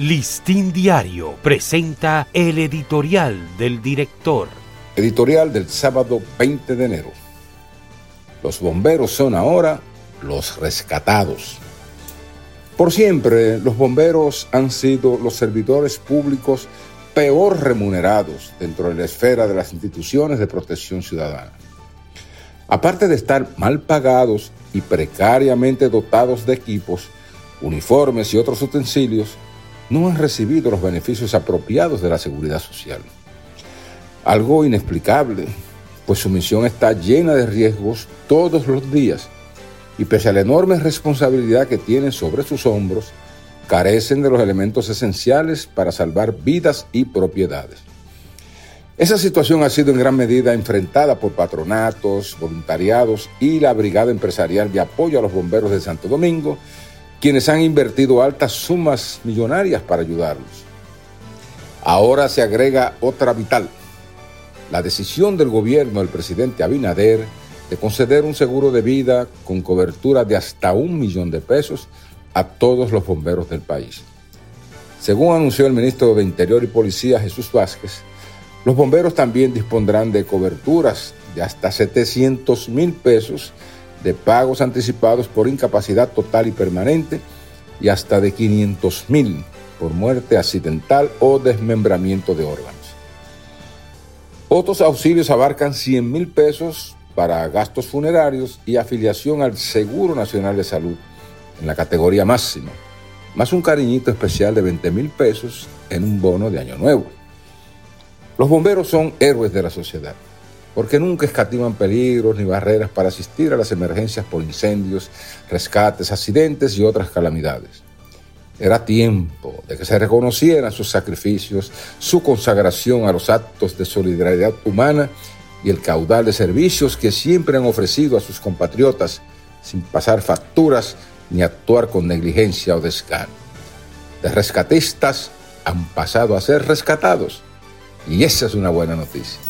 Listín Diario presenta el editorial del director. Editorial del sábado 20 de enero. Los bomberos son ahora los rescatados. Por siempre, los bomberos han sido los servidores públicos peor remunerados dentro de la esfera de las instituciones de protección ciudadana. Aparte de estar mal pagados y precariamente dotados de equipos, uniformes y otros utensilios, no han recibido los beneficios apropiados de la seguridad social. Algo inexplicable, pues su misión está llena de riesgos todos los días y pese a la enorme responsabilidad que tienen sobre sus hombros, carecen de los elementos esenciales para salvar vidas y propiedades. Esa situación ha sido en gran medida enfrentada por patronatos, voluntariados y la Brigada Empresarial de Apoyo a los Bomberos de Santo Domingo, quienes han invertido altas sumas millonarias para ayudarlos. Ahora se agrega otra vital, la decisión del gobierno del presidente Abinader de conceder un seguro de vida con cobertura de hasta un millón de pesos a todos los bomberos del país. Según anunció el ministro de Interior y Policía Jesús Vázquez, los bomberos también dispondrán de coberturas de hasta 700 mil pesos de pagos anticipados por incapacidad total y permanente y hasta de 500 mil por muerte accidental o desmembramiento de órganos. Otros auxilios abarcan 100 mil pesos para gastos funerarios y afiliación al Seguro Nacional de Salud en la categoría máxima, más un cariñito especial de 20 mil pesos en un bono de Año Nuevo. Los bomberos son héroes de la sociedad porque nunca escatiman peligros ni barreras para asistir a las emergencias por incendios, rescates, accidentes y otras calamidades. Era tiempo de que se reconocieran sus sacrificios, su consagración a los actos de solidaridad humana y el caudal de servicios que siempre han ofrecido a sus compatriotas sin pasar facturas ni actuar con negligencia o desgano. De rescatistas han pasado a ser rescatados y esa es una buena noticia.